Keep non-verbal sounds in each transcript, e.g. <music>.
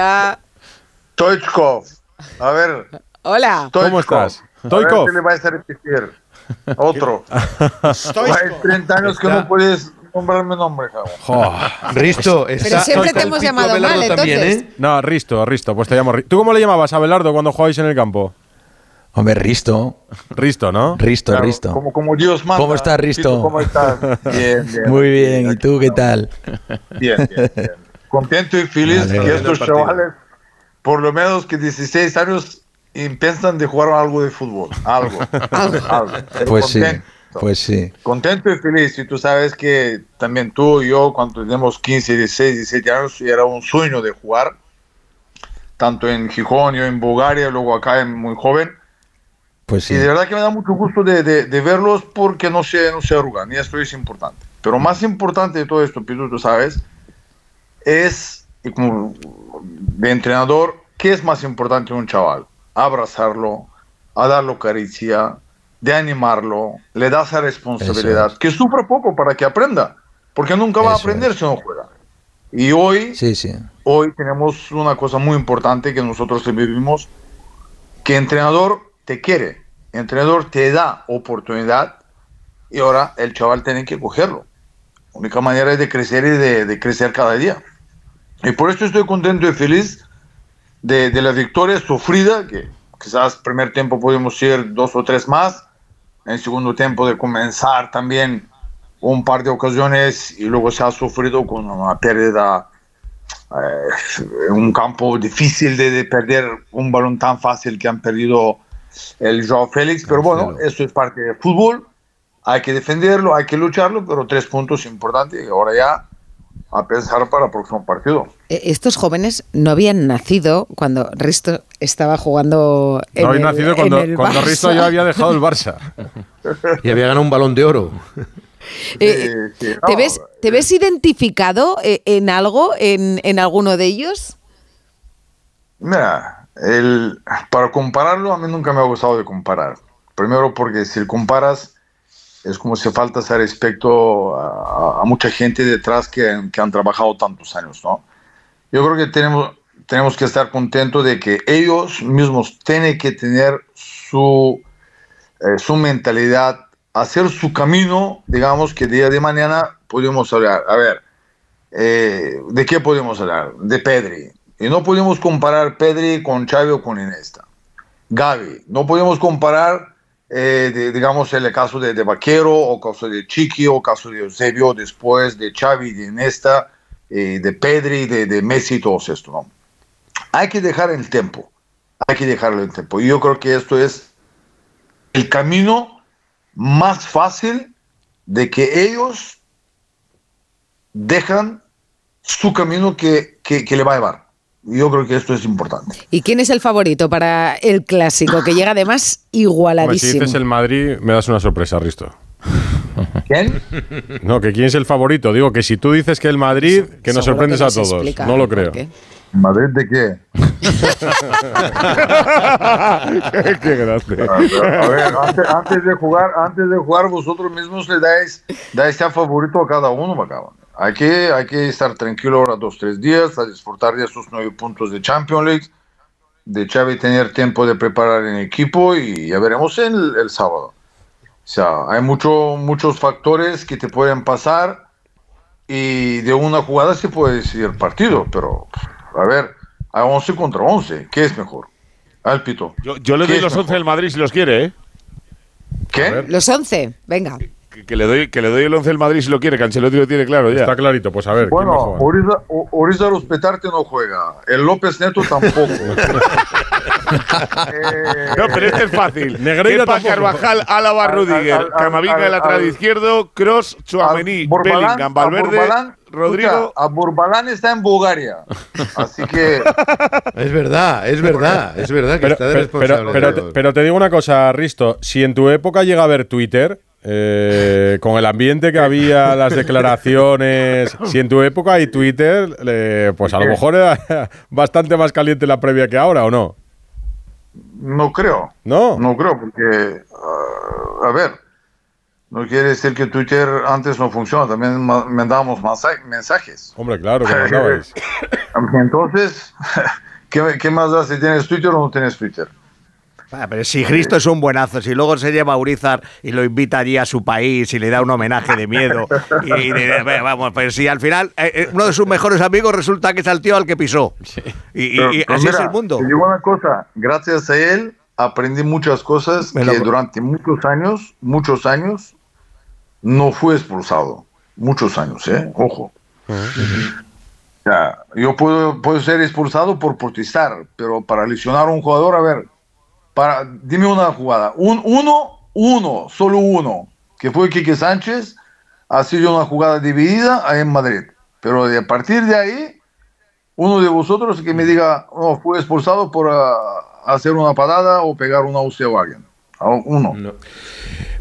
Ah, Stoichkov. A ver. hola. ¿Cómo estás? A ver qué le vais a repetir. Otro. <laughs> Stoichkov. Hay 30 años que no puedes nombrarme nombre, cabrón. Jo. Risto, está siempre te hemos llamado mal, también, entonces. ¿eh? No, Risto, Risto, pues te llamo Risto. ¿Tú cómo le llamabas a Abelardo cuando jugabais en el campo? Hombre, Risto, Risto, ¿no? Risto, Claro, Risto. Como, como Dios manda. ¿Cómo estás, Risto? ¿Cómo estás? <laughs> Bien, bien. Muy bien, ¿y tú qué tal? Bien, bien, bien. Contento y feliz Vale. que estos chavales, por lo menos que 16 años, empiezan de jugar algo de fútbol. Algo. <laughs> algo. Pues sí, contento. pues sí. Contento y feliz. Y tú sabes que también tú y yo, cuando teníamos 15, 16, 17 años, era un sueño de jugar. Tanto en Gijón, yo en Bulgaria, luego acá en muy joven. Pues sí. Y de verdad que me da mucho gusto de, de- de verlos porque no se, no se arrugan. Y esto es importante. Pero más importante de todo esto, Pitu, tú sabes, es, y como de entrenador, ¿qué es más importante un chaval? Abrazarlo, a darlo caricia, de animarlo, le das esa responsabilidad, es. que sufra poco para que aprenda, porque nunca va a aprender es. si no juega. Y hoy, Sí, sí. hoy tenemos una cosa muy importante que nosotros vivimos, que entrenador te quiere, entrenador te da oportunidad y ahora el chaval tiene que cogerlo. La única manera es de crecer y de, de crecer cada día. Y por eso estoy contento y feliz de, de la victoria sufrida, que quizás primer tiempo pudimos ir dos o tres más, en segundo tiempo de comenzar también un par de ocasiones y luego se ha sufrido con una pérdida eh, un campo difícil de, de perder un balón tan fácil que han perdido el Joao Félix, pero bueno, eso es parte del fútbol, hay que defenderlo, hay que lucharlo, pero tres puntos importantes y ahora ya a pensar para el próximo partido. Eh, Estos jóvenes no habían nacido cuando Risto estaba jugando en No el- nacido cuando, cuando. Risto ya había dejado el Barça. <laughs> Y había ganado un balón de oro. Eh, Sí, sí, ¿te, ves, ¿Te ves identificado eh, en algo, en, en alguno de ellos? Mira, el, para compararlo, a mí nunca me ha gustado de comparar. Primero porque si comparas, es como si falta ese respeto a, a mucha gente detrás que, que han trabajado tantos años, ¿no? Yo creo que tenemos, tenemos que estar contentos de que ellos mismos tienen que tener su, eh, su mentalidad, hacer su camino, digamos que día de mañana podemos hablar. A ver, eh, ¿de qué podemos hablar? De Pedri. Y no podemos comparar Pedri con Xavi o con Iniesta. Gaby, no podemos comparar, eh, digamos, el caso de, de Vaquero, o caso de Chiqui, o caso de Eusebio, después de Xavi, de Iniesta, eh, de Pedri, de, de Messi, y todo esto, ¿no? Hay que dejar el tiempo, hay que dejarlo el tiempo. Y yo creo que esto es el camino más fácil de que ellos dejan su camino que, que, que le va a llevar. Yo creo que esto es importante. ¿Y quién es el favorito para el clásico? Que llega además Hombre, si igualadísimo. dices el Madrid, me das una sorpresa, Risto. ¿Quién? No, que quién es el favorito. Digo que si tú dices que el Madrid, que nos Seguro sorprendes que a todos. explica No lo creo. qué. ¿Madrid de qué? <laughs> Qué grande. A ver, antes, antes de jugar, antes de jugar, vosotros mismos le dais, dais a favorito a cada uno, Macaba. Hay que, hay que estar tranquilo ahora dos, tres días, a disfrutar de esos nueve puntos de Champions League, de Xavi tener tiempo de preparar en equipo y ya veremos el, el sábado. O sea, hay mucho, muchos factores que te pueden pasar y de una jugada se puede decidir el partido, pero a ver, a 11 contra 11, ¿qué es mejor? Al pito. Yo, yo le ¿Qué doy los 11 mejor? del Madrid si los quiere, ¿eh? ¿Qué? Los 11, venga. Que, que le doy, que le doy el 11 del Madrid si lo quiere, que Ancelotti lo tiene claro ya. Está clarito, pues a ver. ¿quién va a Bueno, O- Oriza Ruspetarte no juega. El López Neto tampoco. <laughs> Eh, No, pero este es fácil. Negreira Kepa, tampoco. Carvajal, Álava, Rudiger, Camavinga de lateral al- izquierdo, Cross, Borbalán- Bellingham, a Valverde, Borbalán- Rodrigo. escucha, a Burbalán está en Bulgaria. Así que Es verdad, es verdad, es verdad que Pero, está de pero- responsable. pero- pero te, todo. pero te digo una cosa, Risto. Si en tu época llega a haber Twitter, eh, con el ambiente que había, las declaraciones, <laughs> si en tu época hay Twitter, eh, pues a lo mejor era bastante más caliente la previa que ahora, ¿o no? no creo. ¿No? No creo, porque, ah, a ver, no quiere decir que Twitter antes no funciona, también ma- mandábamos mensa- mensajes. Hombre, claro, que mandabais. <laughs> Entonces, <laughs> ¿qué, qué más da si tienes Twitter o no tienes Twitter? Ah, pero si Cristo es un buenazo, si luego se lleva a Urizar y lo invita allí a su país y le da un homenaje de miedo, y, y <laughs> de- vamos, pues si al final eh, eh, uno de sus mejores amigos resulta que es el tío al que pisó. Y, y- Pero- y pero así es el mundo. Te digo una cosa, gracias a él aprendí muchas cosas Me lo- que durante muchos años, muchos años, no fue expulsado. Muchos años, ¿eh? Ojo. O sea, yo puedo, puedo ser expulsado por protestar, pero para lesionar a un jugador, a ver, dime una jugada. Un, uno, uno, solo uno, que fue Quique Sánchez, ha sido una jugada dividida ahí en Madrid. Pero a partir de ahí, uno de vosotros que me diga, no, fue expulsado por ah, hacer una parada o pegar una hostia. A Uno.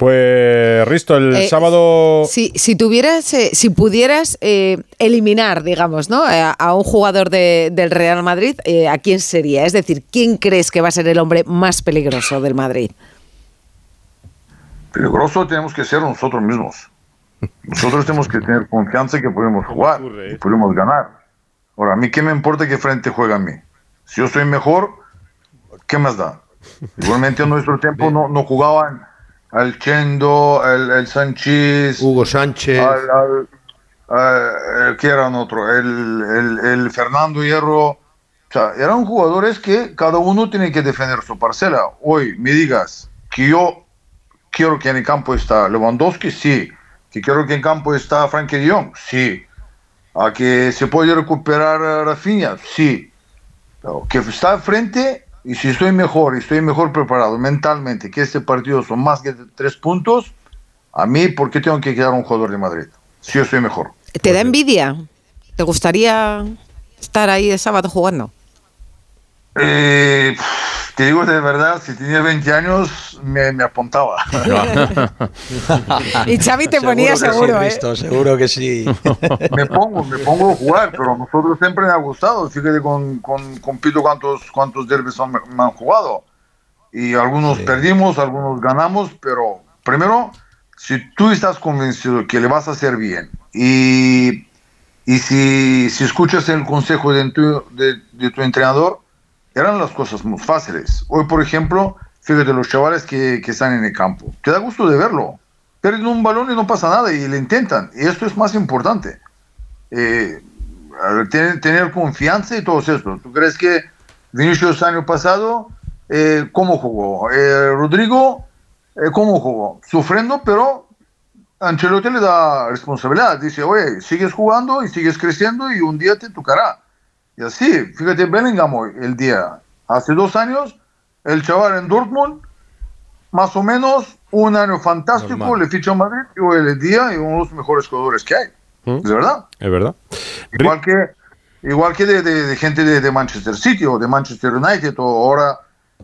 Pues, Risto, el Eh, sábado. Si, si tuvieras, eh, si pudieras eh, eliminar, digamos, ¿no? A, a un jugador de- del Real Madrid, eh, ¿a quién sería? Es decir, ¿quién crees que va a ser el hombre más peligroso del Madrid? Peligroso tenemos que ser nosotros mismos. Nosotros tenemos que tener confianza que podemos jugar y podemos ganar. Ahora, a mí qué me importa que frente juega a mí. Si yo soy mejor, ¿qué más da? Igualmente en nuestro tiempo <laughs> no, no jugaban al Chendo, el, el Sánchez, Hugo Sánchez. al, al- al- ¿qué eran otro? El, el- el Fernando Hierro. O sea, eran jugadores que cada uno tiene que defender su parcela. Hoy me digas que yo quiero que en el campo está Lewandowski, sí. Que quiero que en campo está Frankie de Jong, sí. A que se puede recuperar Rafinha, sí. Que está frente y si estoy mejor y estoy mejor preparado mentalmente, que este partido son más que tres puntos, a mí, ¿por qué tengo que quedar un jugador de Madrid? Si yo estoy mejor. ¿Te da envidia? ¿Te gustaría estar ahí de sábado jugando? Eh, te digo de verdad, si tenía 20 años, me, me apuntaba. Y Xavi te ponía que seguro, sí, ¿eh? Risto, seguro que sí. me pongo, me pongo a jugar, pero a nosotros siempre me ha gustado. Fíjate con, con, con Pito cuántos, cuántos derbis han- me han jugado. Y algunos perdimos, algunos ganamos, pero primero, si tú estás convencido que le vas a hacer bien y, y si, si escuchas el consejo de tu, de, de tu entrenador, eran las cosas muy fáciles. Hoy, por ejemplo, fíjate los chavales que, que están en el campo. Te da gusto de verlo. Pierden un balón y no pasa nada y le intentan. Y esto es más importante. Eh, tener, tener confianza y todo esto. ¿Tú crees que Vinicius año pasado, eh, cómo jugó? Eh, Rodrigo, eh, cómo jugó? Sufriendo, pero Ancelotti le da responsabilidad. Dice, oye, sigues jugando y sigues creciendo y un día te tocará. Y así, fíjate, Bellingham hoy, el día, hace dos años, el chaval en Dortmund, más o menos un año fantástico, Normal. le ficha a Madrid y hoy el día y uno de los mejores jugadores que hay. ¿Mm? ¿De verdad? Es verdad. Igual que, igual que de, de- de gente de, de Manchester City o de Manchester United o ahora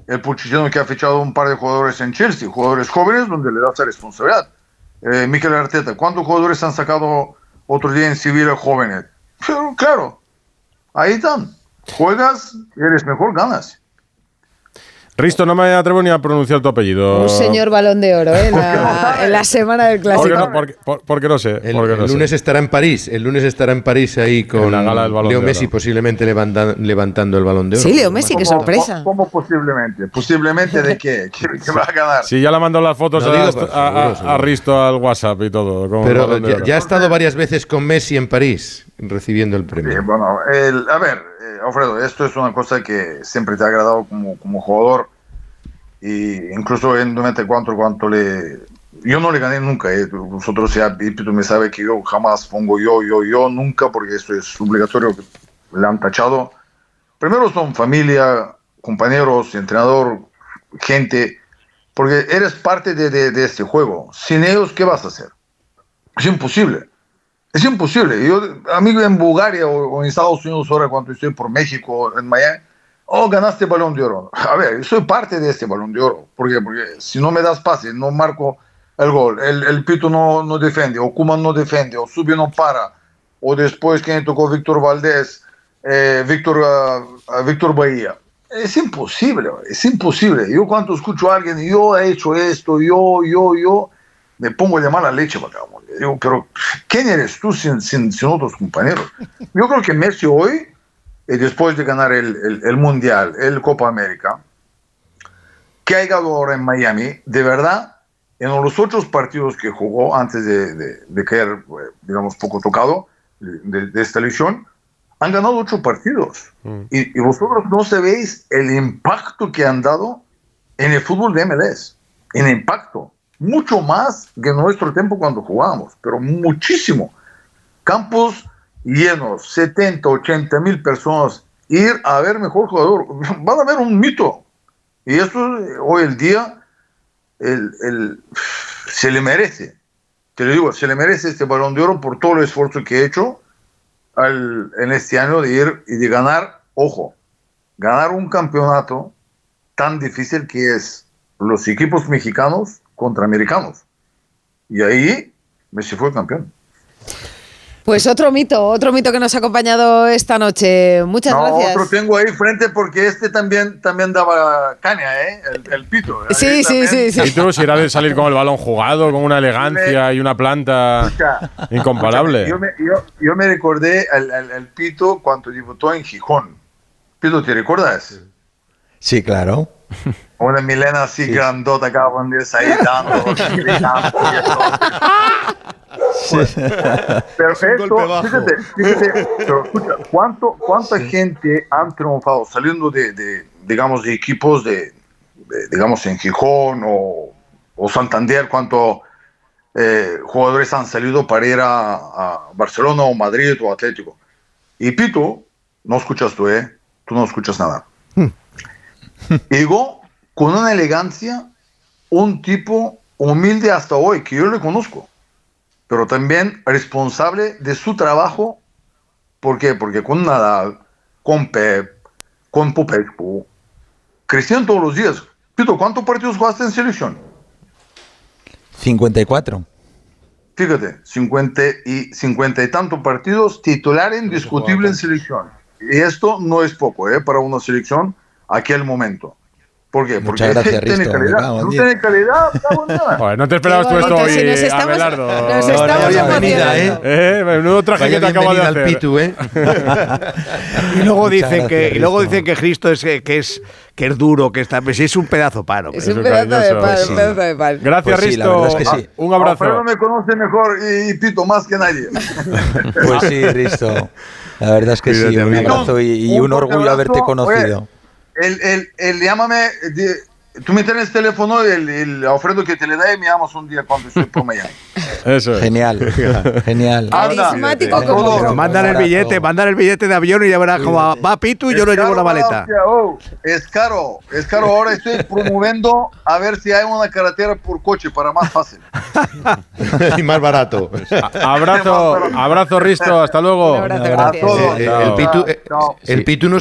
el Pochettino que ha fichado un par de jugadores en Chelsea, jugadores jóvenes donde le da esa responsabilidad. Eh, Mikel Arteta, ¿cuántos jugadores han sacado otro día en Sevilla jóvenes? Pero claro, აიტან ყველას ერესმე ხორ განასი. Risto, no me atrevo ni a pronunciar tu apellido. Un señor balón de oro, ¿eh? En la, <laughs> en la semana del Porque clásico. no, porque, por- porque no sé. El, porque el no sé. lunes estará en París. El lunes estará en París ahí con En la gala del Balón Leo de Messi Oro. posiblemente levanta- levantando el balón de oro. Sí, Leo Messi, qué ¿Cómo- sorpresa. ¿Cómo posiblemente? ¿Posiblemente de qué? <laughs> ¿Que, que va a ganar? Sí, ya le mandó las fotos No a, digo, a- pero a- seguro, seguro. a Risto al WhatsApp y todo. con Pero ya, ha estado varias veces con Messi en París recibiendo el Sí, premio. bueno, el- a ver, eh, Alfredo, esto es una cosa que siempre te ha agradado como, como jugador. Y incluso en 94, cuanto le. Yo no le gané nunca. eh, Vosotros ya, Pito me sabe que yo jamás pongo yo, yo, yo, nunca, porque esto es obligatorio. Le han tachado. Primero son familia, compañeros, entrenador, gente, porque eres parte de, de- de este juego. Sin ellos, ¿qué vas a hacer? Es imposible. Es imposible. Yo, amigo, en Bulgaria o, en Estados Unidos, ahora cuando estoy por México, en Miami, oh, ganaste balón de oro. A ver, soy parte de este balón de oro. ¿Por qué? Porque si no me das pase, no marco el gol, el, el Pito no, no defiende, o Kuman no defiende, o Subio no para, o después que tocó Víctor Valdés, eh, Víctor, ah, Víctor Bahía. Es imposible, es imposible. Yo cuando escucho a alguien, yo he hecho esto, yo, yo, yo, me pongo de mala leche, vagabundo. Digo, pero ¿quién eres tú sin, sin, sin otros compañeros? Yo creo que Messi hoy, eh, después de ganar el, el, el Mundial, el Copa América, que ha llegado ahora en Miami, de verdad, en los otros partidos que jugó antes de, de, de caer, eh, digamos, poco tocado de, de esta elección, han ganado ocho partidos. Y, y vosotros no sabéis el impacto que han dado en el fútbol de MLS. En impacto. Mucho más que nuestro tiempo cuando jugábamos, pero muchísimo. Campos llenos, 70, 80 mil personas, ir a ver mejor jugador. <laughs> Van a ver un mito. Y eso eh, hoy el día el, el- <sighs> se le merece. Te lo digo, se le merece este balón de oro por todo el esfuerzo que he hecho al- en este año de ir y de ganar, ojo, ganar un campeonato tan difícil que es los equipos mexicanos contra americanos. Y ahí Messi fue campeón. Pues otro mito, otro mito que nos ha acompañado esta noche. Muchas no, gracias. otro tengo ahí frente porque este también, también daba caña, ¿eh? El, el pito. Sí, Ahí sí, también- sí, Y tú, si era de salir con el balón jugado, con una elegancia y una planta Escucha, incomparable. Yo me, yo, yo me recordé al, al- al Pito cuando debutó en Gijón. Pito, ¿te recuerdas? Sí, claro. <laughs> Una milena así grandota, cabrón, de ahí dando, <laughs> gritando eso. Pero esto, fíjate, fíjate, pero escucha, ¿cuánto, ¿cuánta gente han triunfado saliendo de, de, digamos, de equipos de, de, digamos, en Gijón o, o Santander, cuánto eh, jugadores han salido para ir a, a Barcelona o Madrid o Atlético? Y Pito, no escuchas tú, ¿eh? Tú no escuchas nada. Llegó con una elegancia, un tipo humilde hasta hoy, que yo le conozco, pero también responsable de su trabajo. ¿Por qué? Porque con Nadal, con Pep, con Popescu, crecían todos los días. Pito, ¿cuántos partidos jugaste en selección? 54. Fíjate, 50 y, 50 y tantos partidos, titular indiscutible en selección. Y esto no es poco, ¿eh? Para una selección aquel momento. ¿Por qué? Porque Muchas gracias, <laughs> tiene calidad. No tiene calidad. Joder, no te esperabas tú esto hoy, nos eh, estamos- Abelardo. nos No, estamos bienvenida. Eh, menudo traje Vaya que te acabo de al hacer. Pitu, ¿eh? <laughs> Y luego Muchas dicen gracias, que y luego dicen que Cristo es que, es que es duro, que está pues es un pedazo paro. Es un pedazo de sí. un pedazo de pan. Gracias, Pues sí, la Risto. verdad es que sí. Un abrazo. Alfredo me conoce mejor y, Pito más que nadie. Pues sí, Risto. La verdad es que sí, un abrazo y, y Un orgullo haberte conocido. El, el, el llámame, tú me tienes teléfono, el, el Alfredo que te le da y me llamas un día cuando estoy por Miami. <laughs> Eso es. Genial, <laughs> genial. Carismático Cuídate. como Todo. un Mandan el billete, mandan el billete de avión y ya verás cómo va, Pitu y yo lo llevo la maleta. oh, es caro, es caro. Ahora estoy promoviendo a ver si hay una carretera por coche para más fácil. <laughs> y más barato. A- Abrazo, abrazo, Risto. Hasta luego. Un abrazo, A gracias. todos. Eh, eh, Chao. el Pitu, eh, el. Pitu no